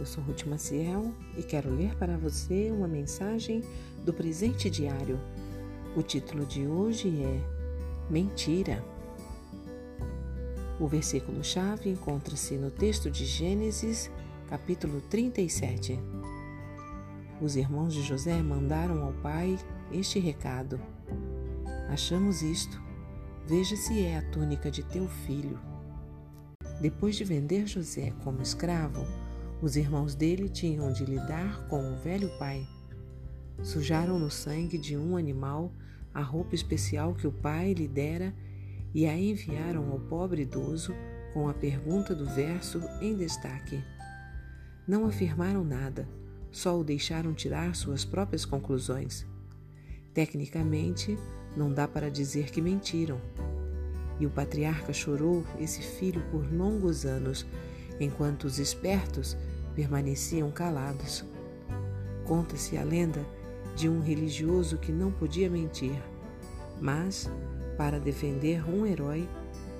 Eu sou Ruth Maciel e quero ler para você uma mensagem do presente diário. O título de hoje é Mentira. O versículo-chave encontra-se no texto de Gênesis, capítulo 37. Os irmãos de José mandaram ao pai este recado: Achamos isto. Veja se é a túnica de teu filho. Depois de vender José como escravo, os irmãos dele tinham de lidar com o velho pai. Sujaram no sangue de um animal a roupa especial que o pai lhe dera e a enviaram ao pobre idoso com a pergunta do verso em destaque. Não afirmaram nada, só o deixaram tirar suas próprias conclusões. Tecnicamente, não dá para dizer que mentiram. E o patriarca chorou esse filho por longos anos, enquanto os espertos permaneciam calados. Conta-se a lenda de um religioso que não podia mentir, mas, para defender um herói,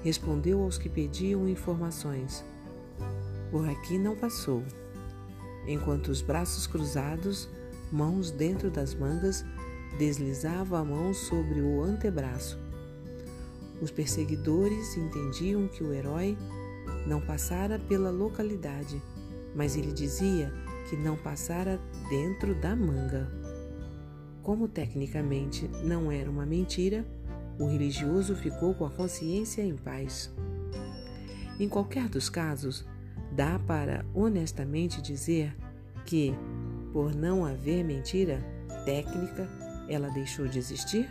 respondeu aos que pediam informações. Por aqui não passou. Enquanto os braços cruzados, mãos dentro das mangas, deslizava a mão sobre o antebraço. Os perseguidores entendiam que o herói não passara pela localidade mas ele dizia que não passara dentro da manga. Como tecnicamente não era uma mentira, o religioso ficou com a consciência em paz. Em qualquer dos casos, dá para honestamente dizer que, por não haver mentira técnica, ela deixou de existir?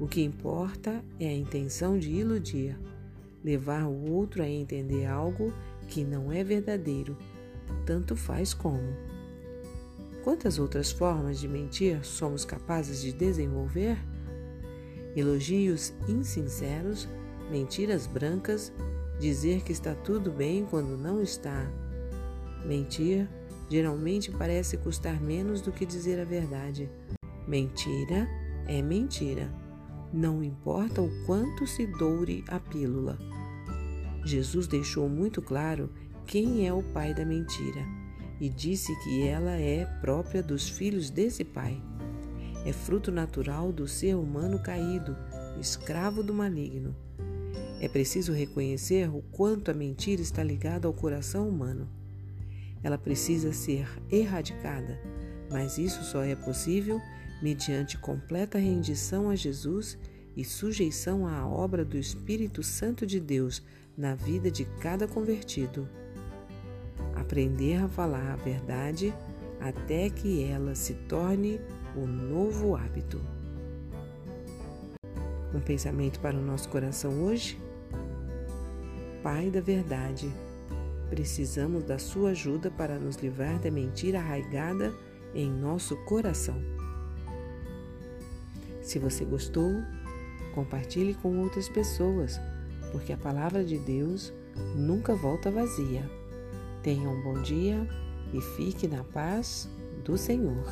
O que importa é a intenção de iludir, levar o outro a entender algo que não é verdadeiro, tanto faz como. Quantas outras formas de mentir somos capazes de desenvolver? Elogios insinceros, mentiras brancas, dizer que está tudo bem quando não está. Mentir geralmente parece custar menos do que dizer a verdade. Mentira é mentira, não importa o quanto se doure a pílula. Jesus deixou muito claro quem é o pai da mentira e disse que ela é própria dos filhos desse pai. É fruto natural do ser humano caído, escravo do maligno. É preciso reconhecer o quanto a mentira está ligada ao coração humano. Ela precisa ser erradicada, mas isso só é possível mediante completa rendição a Jesus e sujeição à obra do Espírito Santo de Deus na vida de cada convertido. Aprender a falar a verdade até que ela se torne o novo hábito. Um pensamento para o nosso coração hoje? Pai da verdade, precisamos da sua ajuda para nos livrar da mentira arraigada em nosso coração. Se você gostou, compartilhe com outras pessoas porque a palavra de Deus nunca volta vazia. Tenha um bom dia e fique na paz do Senhor.